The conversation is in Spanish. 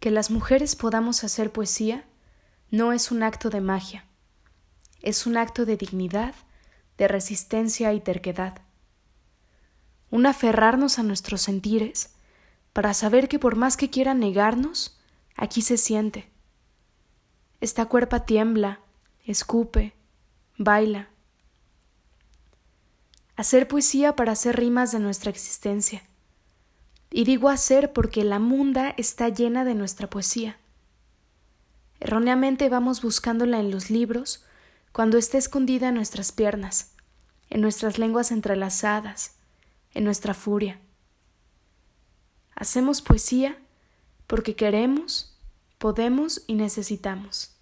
Que las mujeres podamos hacer poesía no es un acto de magia, es un acto de dignidad, de resistencia y terquedad. Un aferrarnos a nuestros sentires para saber que por más que quieran negarnos, aquí se siente. Esta cuerpa tiembla, escupe, baila. Hacer poesía para hacer rimas de nuestra existencia y digo hacer porque la munda está llena de nuestra poesía. Erróneamente vamos buscándola en los libros cuando está escondida en nuestras piernas, en nuestras lenguas entrelazadas, en nuestra furia. Hacemos poesía porque queremos, podemos y necesitamos.